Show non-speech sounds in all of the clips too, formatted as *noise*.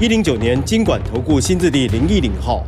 一零九年金管投顾新字第零一零号。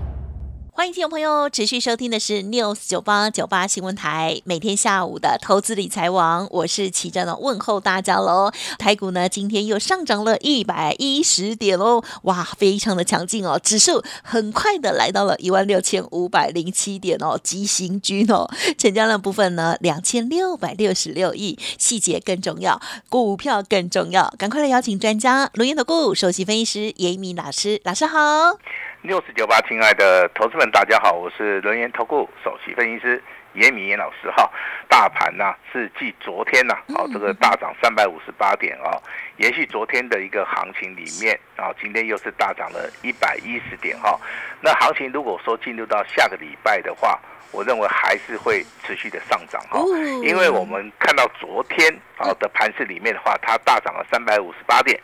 欢迎听众朋友持续收听的是 News 九八九八新闻台，每天下午的投资理财网，我是齐正的问候大家喽。台股呢今天又上涨了一百一十点哦，哇，非常的强劲哦，指数很快的来到了一万六千五百零七点哦，急行军哦。成交量部分呢两千六百六十六亿，细节更重要，股票更重要，赶快来邀请专家轮研投顾首席分析师严明老师，老师好。六四九八，亲爱的投资们，大家好，我是轮研投顾首席分析师严敏严老师哈。大盘呢是继昨天呢，哦这个大涨三百五十八点哦，延续昨天的一个行情里面，然后今天又是大涨了一百一十点哈。那行情如果说进入到下个礼拜的话，我认为还是会持续的上涨哈，因为我们看到昨天啊的盘市里面的话，它大涨了三百五十八点。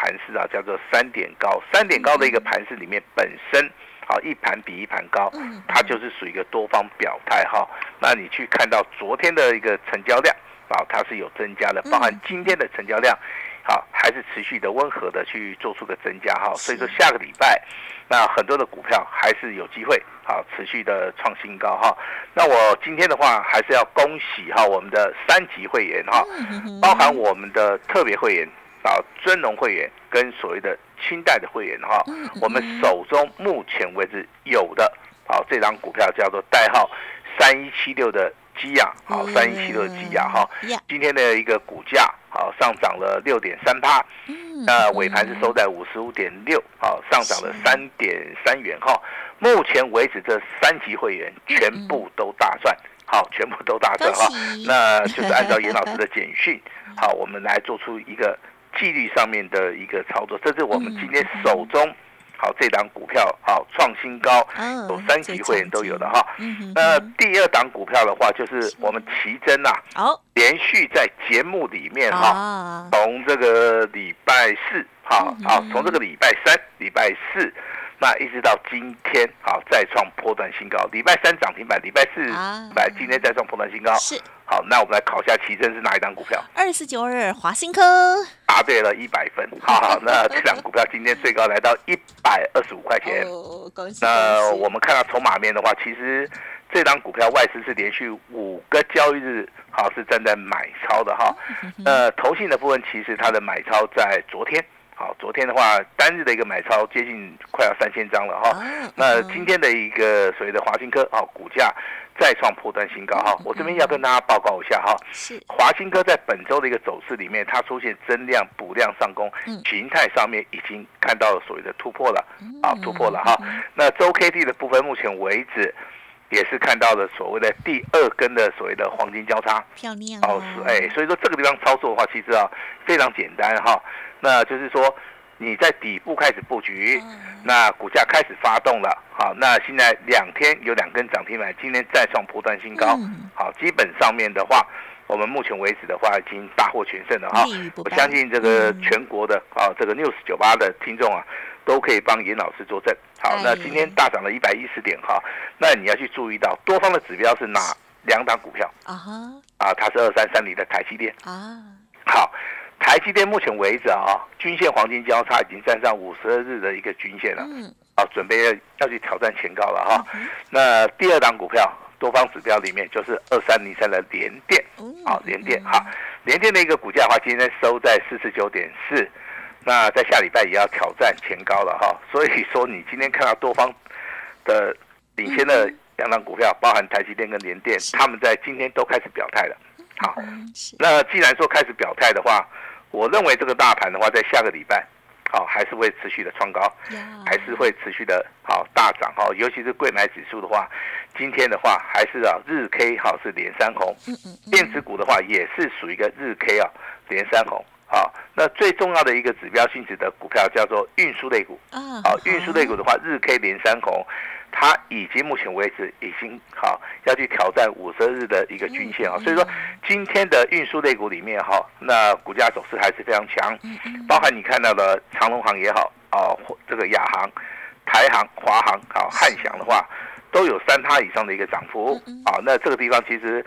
盘势啊，叫做三点高，三点高的一个盘势里面，本身啊一盘比一盘高，它就是属于一个多方表态哈。那你去看到昨天的一个成交量啊，它是有增加的，包含今天的成交量，好还是持续的温和的去做出个增加哈。所以说下个礼拜，那很多的股票还是有机会好持续的创新高哈。那我今天的话还是要恭喜哈我们的三级会员哈，包含我们的特别会员。啊，尊龙会员跟所谓的清代的会员哈，我们手中目前为止有的，好，这张股票叫做代号三一七六的基亚，好，三一七六的基亚哈，今天的一个股价好上涨了六点三八，那尾盘是收在五十五点六，好，上涨了三点三元哈。目前为止这三级会员全部都大赚，好，全部都大赚哈，那就是按照严老师的简讯，好，我们来做出一个。纪律上面的一个操作，这是我们今天手中好这档股票好创新高，有三级会员都有的哈。那第二档股票的话，就是我们奇珍呐，好，连续在节目里面哈，从这个礼拜四哈，好，从这个礼拜三、礼拜四。那一直到今天，好再创破断新高。礼拜三涨停板，礼拜四来，今天再创破断新高。是，好，那我们来考一下奇珍是哪一张股票？二十九日华新科。答对了，一百分。好，那这张股票今天最高来到一百二十五块钱。那我们看到筹码面的话，其实这张股票外资是连续五个交易日，好是站在买超的哈。呃，投信的部分其实它的买超在昨天。好，昨天的话，单日的一个买超接近快要三千张了哈。那今天的一个所谓的华新科，啊，股价再创破断新高哈。我这边要跟大家报告一下哈。是。华新科在本周的一个走势里面，它出现增量补量上攻，形态上面已经看到了所谓的突破了，啊，突破了哈。那周 K D 的部分，目前为止也是看到了所谓的第二根的所谓的黄金交叉。漂亮。哦，是哎，所以说这个地方操作的话，其实啊非常简单哈。那就是说，你在底部开始布局，那股价开始发动了，好，那现在两天有两根涨停板，今天再创波段新高，好，基本上面的话，我们目前为止的话已经大获全胜了哈。我相信这个全国的啊，这个 news 九八的听众啊，都可以帮严老师作证。好，那今天大涨了一百一十点哈，那你要去注意到多方的指标是哪两档股票。啊？啊，它是二三三零的台积电。啊，好。台积电目前为止啊，均线黄金交叉已经站上五十二日的一个均线了，嗯。啊，准备要要去挑战前高了哈。那第二档股票多方指标里面就是二三零三的联电，啊，联电哈，联电的一个股价的话，今天收在四十九点四，那在下礼拜也要挑战前高了哈。所以说，你今天看到多方的领先的两档股票，包含台积电跟联电，他们在今天都开始表态了。好，那既然说开始表态的话，我认为这个大盘的话，在下个礼拜，好还是会持续的创高，还是会持续的好大涨哈。尤其是贵买指数的话，今天的话还是啊日 K 好是连三红，电子股的话也是属于一个日 K 啊连三红。好，那最重要的一个指标性质的股票叫做运输类股。啊，好，运输类股的话，日 K 连三红，它已经目前为止已经好要去挑战五十日的一个均线啊。所以说，今天的运输类股里面哈，那股价走势还是非常强，包含你看到的长隆行也好啊，这个亚航、台航、华航啊、汉翔的话，都有三趴以上的一个涨幅啊。那这个地方其实。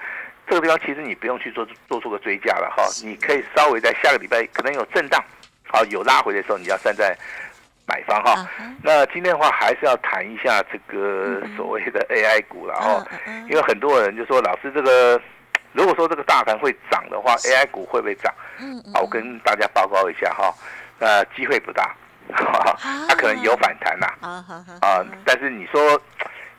这个地方其实你不用去做做出个追加了哈，你可以稍微在下个礼拜可能有震荡，好有拉回的时候，你要站在买方哈。那今天的话还是要谈一下这个所谓的 AI 股了哈，因为很多人就说老师这个如果说这个大盘会涨的话，AI 股会不会涨？嗯我跟大家报告一下哈，呃，机会不大，*laughs* 它可能有反弹呐。啊啊，但是你说。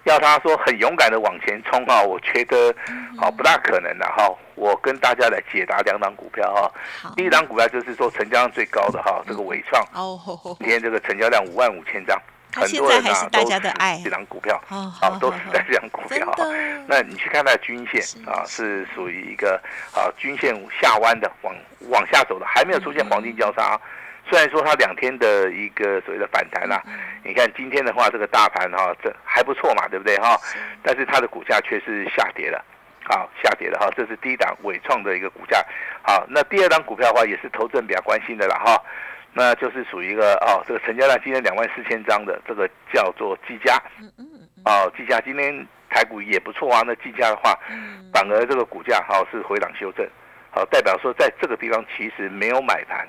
要他说很勇敢的往前冲啊，我觉得好不大可能的哈。我跟大家来解答两档股票哈。第一档股票就是说成交量最高的哈，这个伟创。哦。今天这个成交量五万五千张，很多人啊都是这档股票，好都是在这张股票哈。那你去看它的均线啊，是属于一个啊均线下弯的，往往下走的，还没有出现黄金交叉。虽然说它两天的一个所谓的反弹啦，你看今天的话，这个大盘哈，这还不错嘛，对不对哈？但是它的股价却是下跌了，好下跌了哈。这是第一档伟创的一个股价，好，那第二档股票的话也是投资人比较关心的了哈，那就是属于一个哦，这个成交量今天两万四千张的这个叫做技嘉，哦，技嘉今天台股也不错啊，那技嘉的话，反而这个股价哈是回档修正，好，代表说在这个地方其实没有买盘。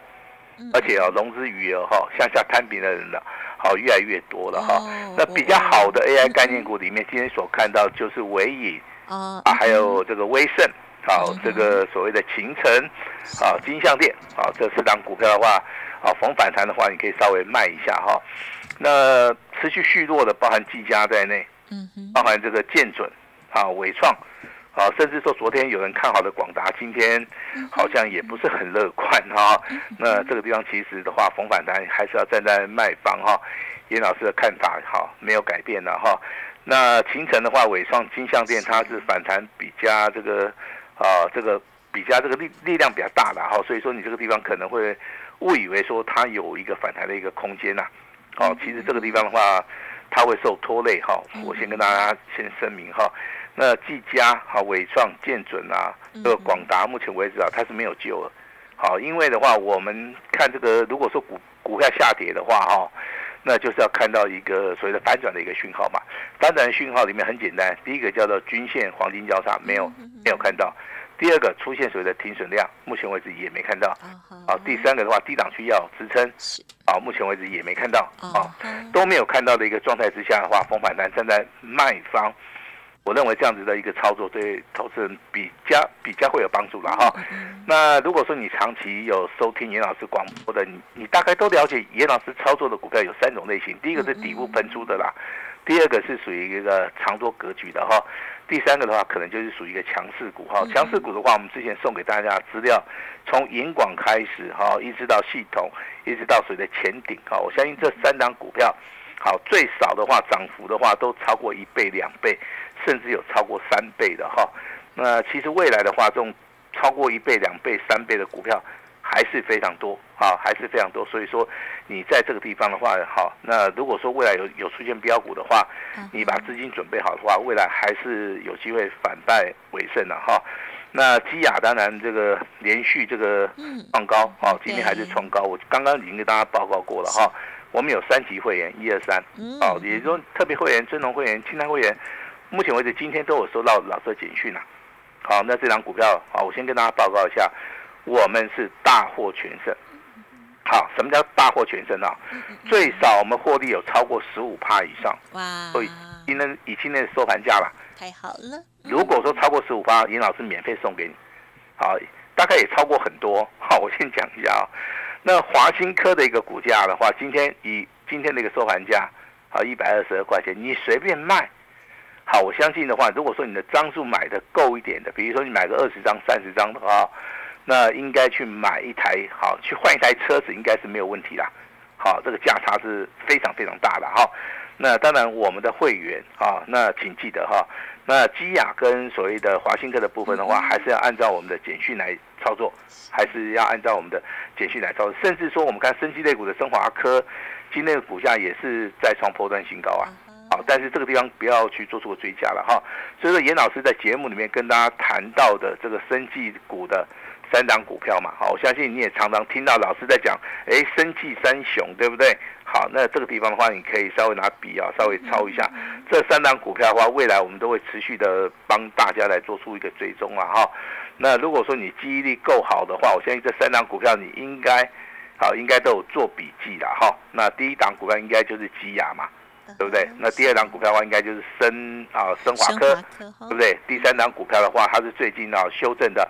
而且啊，融资余额哈向下摊平的人呢，好越来越多了哈。那比较好的 AI 概念股里面，今天所看到就是伟影啊，还有这个威盛，好这个所谓的秦城，啊金项店，啊这四档股票的话，啊逢反弹的话，你可以稍微卖一下哈。那持续续弱的，包含技嘉在内，嗯包含这个建准，啊伟创。啊，甚至说昨天有人看好的广达，今天好像也不是很乐观哈。*laughs* 那这个地方其实的话，逢反弹还是要站在卖方哈。严老师的看法哈没有改变的哈。那秦城的话，伟创金相店它是反弹比较这个啊这个比较这个力力量比较大的哈，所以说你这个地方可能会误以为说它有一个反弹的一个空间呐。哦，其实这个地方的话，它会受拖累哈。我先跟大家先声明哈。那技嘉、好伟创、建准啊，这个广达，目前为止啊，它是没有救了。好，因为的话，我们看这个，如果说股股票下跌的话，哈，那就是要看到一个所谓的反转的一个讯号嘛。反转的讯号里面很简单，第一个叫做均线黄金交叉，没有没有看到；第二个出现所谓的停损量，目前为止也没看到。好，第三个的话，低档区要支撑，好，目前为止也没看到。啊，都没有看到的一个状态之下的话，风反弹站在卖方。我认为这样子的一个操作对投资人比较比较会有帮助了哈。那如果说你长期有收听严老师广播的，你你大概都了解严老师操作的股票有三种类型。第一个是底部喷出的啦，第二个是属于一个长多格局的哈，第三个的话可能就是属于一个强势股哈。强势股的话，我们之前送给大家资料，从银广开始哈，一直到系统，一直到水的前顶哈，我相信这三档股票，好最少的话涨幅的话都超过一倍两倍。甚至有超过三倍的哈，那其实未来的话，这种超过一倍、两倍、三倍的股票还是非常多啊，还是非常多。所以说，你在这个地方的话，好，那如果说未来有有出现标股的话，你把资金准备好的话，未来还是有机会反败为胜的哈。那基亚当然这个连续这个创高啊，今天还是创高。我刚刚已经跟大家报告过了哈，我们有三级会员，一二三，哦，也就是说特别会员、尊荣会员、清单会员。目前为止，今天都有收到老师的简讯了。好，那这张股票，好，我先跟大家报告一下，我们是大获全胜。好，什么叫大获全胜啊？最少我们获利有超过十五趴以上。哇！所以今天以今天的收盘价吧。太好了。如果说超过十五趴，尹老师免费送给你。好，大概也超过很多。好，我先讲一下啊。那华新科的一个股价的话，今天以今天的一个收盘价，好一百二十二块钱，你随便卖。好，我相信的话，如果说你的张数买的够一点的，比如说你买个二十张、三十张的话，那应该去买一台，好，去换一台车子，应该是没有问题啦。好，这个价差是非常非常大的哈。那当然，我们的会员啊，那请记得哈，那基亚跟所谓的华兴科的部分的话，还是要按照我们的简讯来操作，还是要按照我们的简讯来操作。甚至说，我们看生机类股的升华科，今天的股价也是再创破断新高啊。好，但是这个地方不要去做出个追加了哈。所以说，严老师在节目里面跟大家谈到的这个生技股的。三档股票嘛，好，我相信你也常常听到老师在讲，哎，生气三雄，对不对？好，那这个地方的话，你可以稍微拿笔啊，稍微抄一下这三档股票的话，未来我们都会持续的帮大家来做出一个追踪啊，哈。那如果说你记忆力够好的话，我相信这三档股票你应该，好，应该都有做笔记的哈。那第一档股票应该就是基亚嘛，对不对？那第二档股票的话，应该就是深啊深华科，对不对？第三档股票的话，它是最近啊修正的。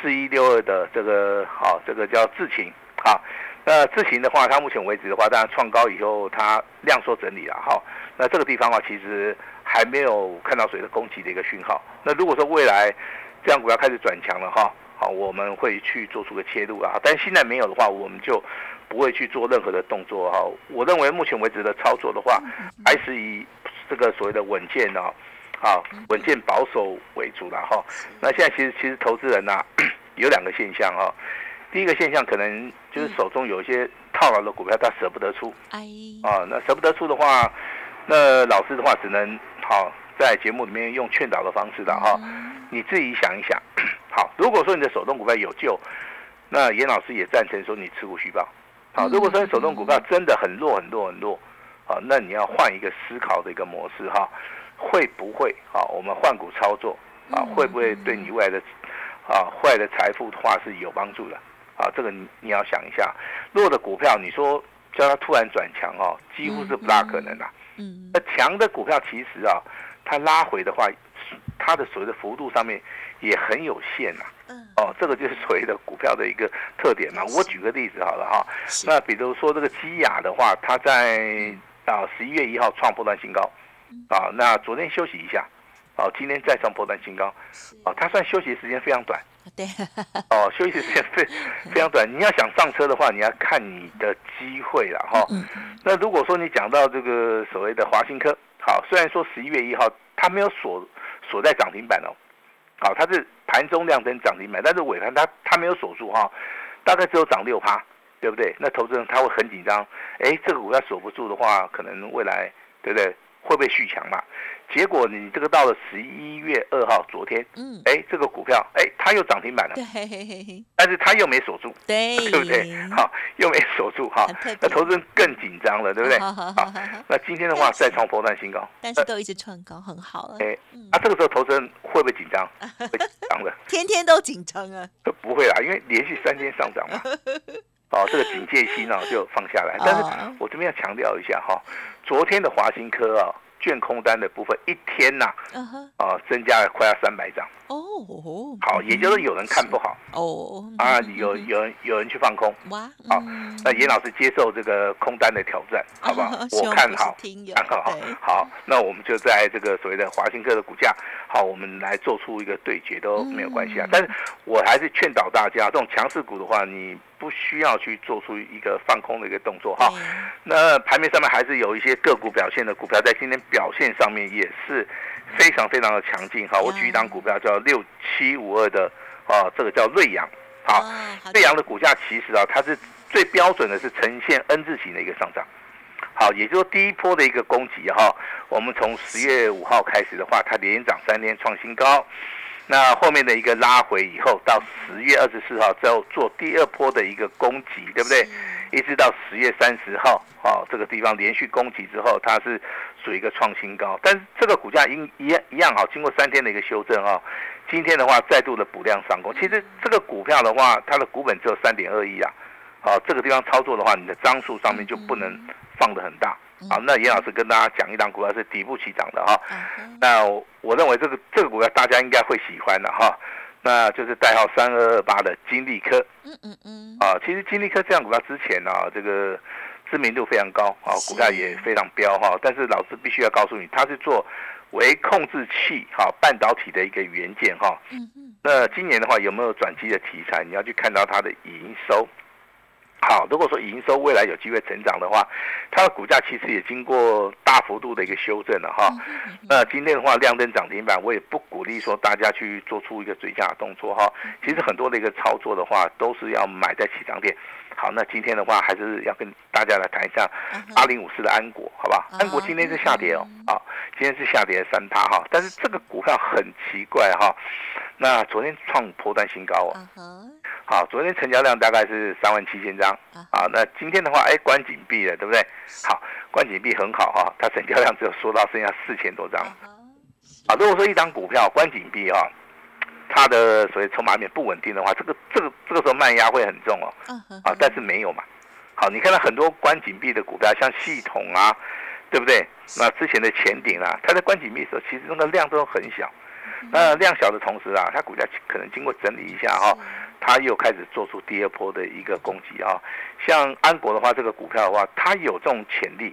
四一六二的这个好，这个叫智勤，啊，那智勤的话，它目前为止的话，当然创高以后它量缩整理了，哈，那这个地方啊，其实还没有看到谁的攻击的一个讯号。那如果说未来这样股票开始转强了，哈，好，我们会去做出个切入啊，但现在没有的话，我们就不会去做任何的动作，哈。我认为目前为止的操作的话，还是以这个所谓的稳健啊。好，稳健保守为主了哈。那现在其实其实投资人呐，*clears throat* 有两个现象哈。第一个现象可能就是手中有一些套牢的股票，他舍不得出。哎。啊，那舍不得出的话，那老师的话只能好在节目里面用劝导的方式的哈。你自己想一想。*clears throat* 好，如果说你的手动股票有救，那严老师也赞成说你持股续报。好，如果说你手动股票真的很弱很弱很弱，好，那你要换一个思考的一个模式哈。会不会啊？我们换股操作啊，会不会对你未来的啊坏的财富的话是有帮助的啊？这个你你要想一下，弱的股票，你说叫它突然转强哦，几乎是不大可能的。嗯，那强的股票其实啊，它拉回的话，它的所谓的幅度上面也很有限呐。嗯，哦，这个就是所谓的股票的一个特点嘛。我举个例子好了哈，那比如说这个基亚的话，它在啊十一月一号创波段新高。啊，那昨天休息一下，哦，今天再创波段新高，哦，它算休息时间非常短，对，哦，休息时间 *laughs* 非非常短。你要想上车的话，你要看你的机会了哈。那如果说你讲到这个所谓的华新科，好，虽然说十一月一号它没有锁锁在涨停板哦，好，它是盘中亮灯涨停板，但是尾盘它它没有锁住哈，大概只有涨六趴，对不对？那投资人他会很紧张，哎，这个股票锁不住的话，可能未来对不对？会不会续强嘛？结果你这个到了十一月二号，昨天，嗯，哎，这个股票，哎，它又涨停板了，对，但是它又没锁住，对，对不对？好，又没锁住，哈，那投资人更紧张了，对不对？好好好，那今天的话再创波段新高，但是都一直创高，很好了。哎，那这个时候投资人会不会紧张？*laughs* 会紧张的，天天都紧张啊？不会啦，因为连续三天上涨嘛。*laughs* 哦，这个警戒心啊就放下来，但是我这边要强调一下哈，昨天的华兴科啊。券空单的部分一天呐，啊，增加了快要三百张哦。好，也就是有人看不好哦，啊，有有人有人去放空哇。好，那严老师接受这个空单的挑战，好不好？我看好，看好。好，那我们就在这个所谓的华兴科的股价，好，我们来做出一个对决都没有关系啊。但是我还是劝导大家，这种强势股的话，你。不需要去做出一个放空的一个动作哈，那盘面上面还是有一些个股表现的股票，在今天表现上面也是非常非常的强劲哈。我举一档股票叫六七五二的啊，这个叫瑞阳，好，瑞阳的股价其实啊，它是最标准的是呈现 N 字形的一个上涨，好，也就是说第一波的一个攻击哈，我们从十月五号开始的话，它连涨三天创新高。那后面的一个拉回以后，到十月二十四号之后做第二波的一个攻击，对不对？一直到十月三十号，哦，这个地方连续攻击之后，它是属于一个创新高。但是这个股价一一样一样哈，经过三天的一个修正哈，今天的话再度的补量上攻。其实这个股票的话，它的股本只有三点二亿啊，好，这个地方操作的话，你的张数上面就不能放的很大。好，那严老师跟大家讲一档股票是底部起涨的哈。那我认为这个这个股票大家应该会喜欢的哈。那就是代号三二二八的金利科。嗯嗯嗯。啊，其实金利科这样股票之前呢，这个知名度非常高啊，股价也非常飙哈。但是老师必须要告诉你，它是做微控制器哈，半导体的一个元件哈。嗯嗯。那今年的话有没有转机的题材？你要去看到它的营收。好，如果说营收未来有机会成长的话，它的股价其实也经过大幅度的一个修正了哈。那今天的话亮灯涨停板，我也不鼓励说大家去做出一个追加的动作哈。其实很多的一个操作的话，都是要买在起涨点。好，那今天的话还是要跟大家来谈一下二零五四的安国，好吧？安国今天是下跌哦，啊，今天是下跌三趴哈。但是这个股票很奇怪哈，那昨天创破断新高哦。好，昨天成交量大概是三万七千张啊。那今天的话，哎，关紧闭了，对不对？好，关紧闭很好哈，它成交量只有缩到剩下四千多张。啊，如果说一张股票关紧闭哈，它的所谓筹码面不稳定的话，这个这个这个时候卖压会很重哦。啊，但是没有嘛。好，你看到很多关紧闭的股票，像系统啊，对不对？那之前的前顶啊，它在关紧闭的时候，其实那个量都很小。那量小的同时啊，它股价可能经过整理一下哈。它又开始做出第二波的一个攻击啊，像安国的话，这个股票的话，它有这种潜力。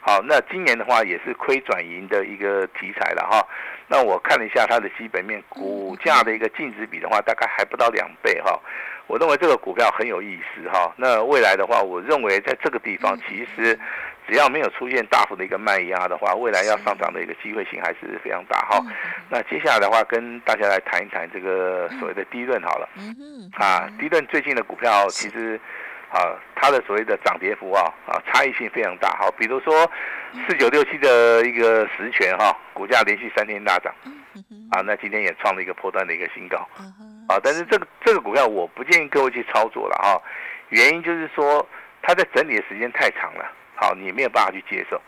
好，那今年的话也是亏转盈的一个题材了哈。那我看了一下它的基本面，股价的一个净值比的话，大概还不到两倍哈。我认为这个股票很有意思哈。那未来的话，我认为在这个地方其实。只要没有出现大幅的一个卖压的话，未来要上涨的一个机会性还是非常大哈。那接下来的话，跟大家来谈一谈这个所谓的低润好了。啊，低润最近的股票其实啊，它的所谓的涨跌幅啊啊差异性非常大哈。比如说四九六七的一个实权哈，股价连续三天大涨，啊，那今天也创了一个破断的一个新高。啊，但是这个这个股票我不建议各位去操作了哈，原因就是说它在整理的时间太长了。好，你没有办法去接受，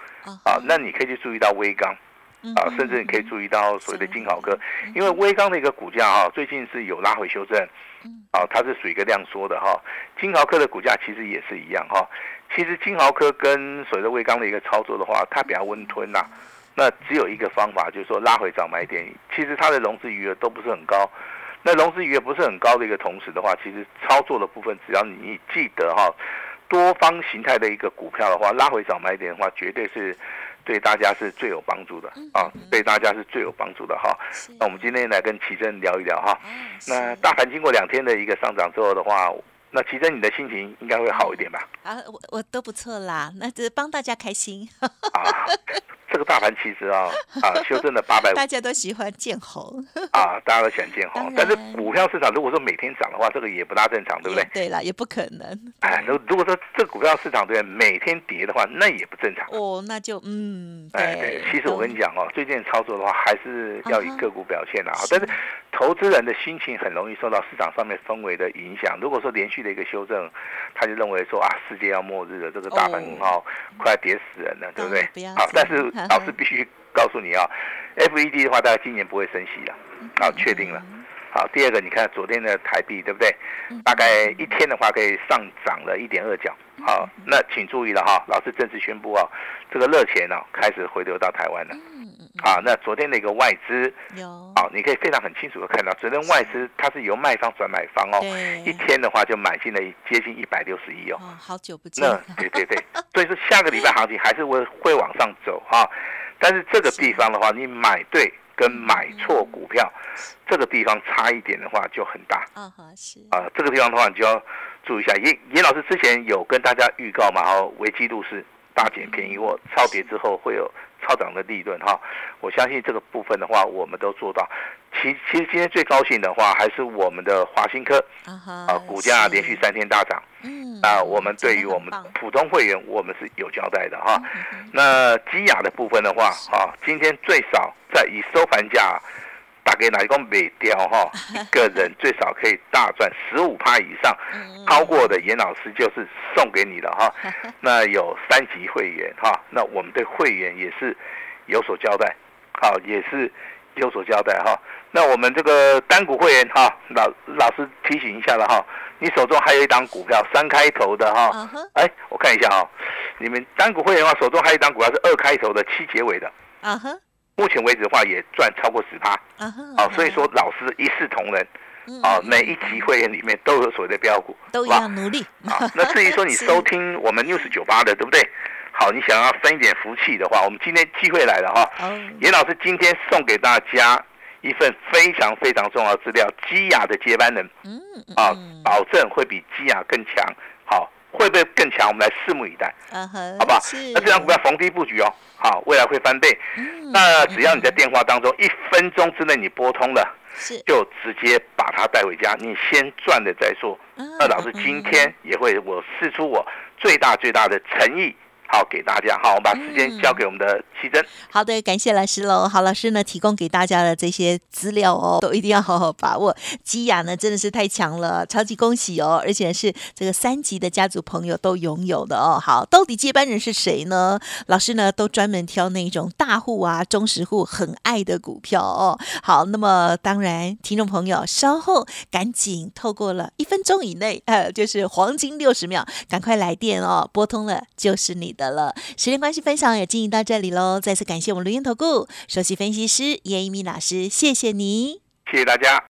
啊，那你可以去注意到微钢，啊，甚至你可以注意到所谓的金豪科，因为微钢的一个股价哈，最近是有拉回修正，啊，它是属于一个量缩的哈。金豪科的股价其实也是一样哈。其实金豪科跟所谓的微钢的一个操作的话，它比较温吞呐。那只有一个方法，就是说拉回涨买点。其实它的融资余额都不是很高，那融资余额不是很高的一个同时的话，其实操作的部分，只要你记得哈。多方形态的一个股票的话，拉回早买点的话，绝对是对大家是最有帮助的啊，对大家是最有帮助的哈。那我们今天来跟奇珍聊一聊哈。那大盘经过两天的一个上涨之后的话。那其实你的心情应该会好一点吧？啊，我我都不错啦，那只是帮大家开心。啊，这个大盘其实啊啊修正了八百，大家都喜欢见红 *laughs* 啊，大家都喜欢见红。但是股票市场如果说每天涨的话，这个也不大正常，对不对？对啦，也不可能。哎，如如果说这股票市场对每天跌的话，那也不正常。哦，那就嗯，哎对，其实我跟你讲哦，最近操作的话还是要以个股表现的啊，但是。投资人的心情很容易受到市场上面氛围的影响。如果说连续的一个修正，他就认为说啊，世界要末日了，这个大盘哦快跌死人了，对不对？好，但是老师必须告诉你啊，FED 的话，大概今年不会升息了，好，确定了。好，第二个，你看昨天的台币，对不对？大概一天的话可以上涨了一点二角。好，那请注意了哈，老师正式宣布啊，这个热钱呢开始回流到台湾了。啊，那昨天的一个外资有，好，你可以非常很清楚的看到，昨天外资它是由卖方转买方哦，一天的话就买进了接近一百六十亿哦，好久不见。那对对对，所以说下个礼拜行情还是会会往上走哈，但是这个地方的话，你买对跟买错股票，这个地方差一点的话就很大。啊哈是。啊，这个地方的话你就要注意一下，严严老师之前有跟大家预告嘛，哈，危机度是大减便宜或，超跌之后会有。超涨的利润哈，我相信这个部分的话，我们都做到。其其实今天最高兴的话，还是我们的华新科啊，股价连续三天大涨。嗯，啊，我们对于我们普通会员，我们是有交代的哈。那基亚的部分的话，啊，今天最少在以收盘价。打给哪一个美雕哈，*laughs* 一个人最少可以大赚十五趴以上，超过的严老师就是送给你的哈。*laughs* 那有三级会员哈，那我们对会员也是有所交代，好也是有所交代哈。那我们这个单股会员哈，老老师提醒一下了哈，你手中还有一档股票三开头的哈，哎，我看一下哈，你们单股会员的话，手中还有一档股票是二开头的七结尾的，啊哈。目前为止的话，也赚超过十趴，啊，所以说老师一视同仁，啊，每一级会员里面都有所谓的标股，都要努力。啊，那 *laughs* 至于说你收听我们 news 九八的，对不对？好，你想要分一点福气的话，我们今天机会来了哈。严老师今天送给大家一份非常非常重要的资料，基亚的接班人，嗯，啊，保证会比基亚更强。好，会不会更强？我们来拭目以待，嗯哼，好不好？那这张股票逢低布局哦，好，未来会翻倍。嗯那只要你在电话当中一分钟之内你拨通了，是就直接把它带回家，你先赚了再说。嗯那老师今天也会我试出我最大最大的诚意，好给大家。好，我们把时间交给我们的奇珍。好的，感谢老师喽。好，老师呢提供给大家的这些资料哦，都一定要好好把握。基亚呢真的是太强了，超级恭喜哦！而且是这个三级的家族朋友都拥有的哦。好，到底接班人是谁呢？老师呢都专门挑那种大户啊、中实户很爱的股票哦。好，那么当然，听众朋友稍后赶紧透过了一分钟以内，呃，就是黄金六十秒，赶快来电哦，拨通了就是你的了。时间关系，分享也进行到这里喽。再次感谢我们录音投顾首席分析师叶一鸣老师，谢谢你。谢谢大家。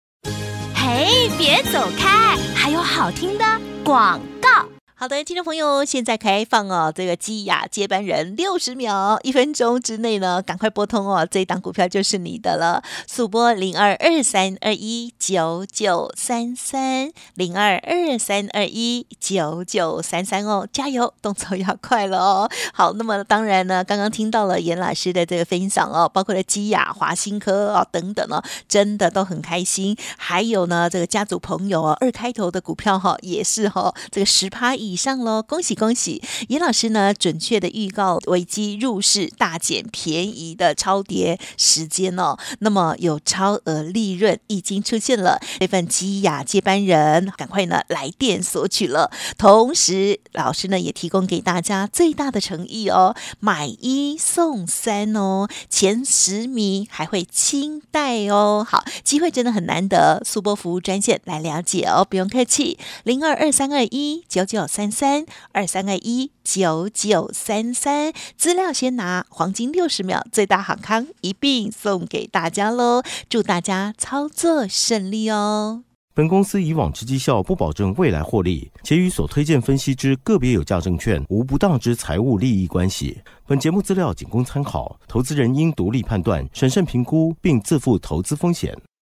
嘿，别走开，还有好听的广告。好的，听众朋友，现在开放哦，这个基亚接班人六十秒，一分钟之内呢，赶快拨通哦，这一档股票就是你的了。速拨零二二三二一九九三三零二二三二一九九三三哦，加油，动作要快了哦。好，那么当然呢，刚刚听到了严老师的这个分享哦，包括了基亚、华新科哦等等哦，真的都很开心。还有呢，这个家族朋友哦，二开头的股票哈、也是哈、这个十趴一以上喽，恭喜恭喜！严老师呢，准确的预告危机入市大减便宜的超跌时间哦，那么有超额利润已经出现了，这份基雅接班人赶快呢来电索取了。同时，老师呢也提供给大家最大的诚意哦，买一送三哦，前十名还会清代哦。好，机会真的很难得，速播服务专线来了解哦，不用客气，零二二三二一九九三三二三二一九九三三，资料先拿，黄金六十秒，最大好康一并送给大家喽，祝大家操作顺利哦。本公司以往之绩效不保证未来获利，且与所推荐分析之个别有价证券无不当之财务利益关系。本节目资料仅供参考，投资人应独立判断、审慎评估，并自负投资风险。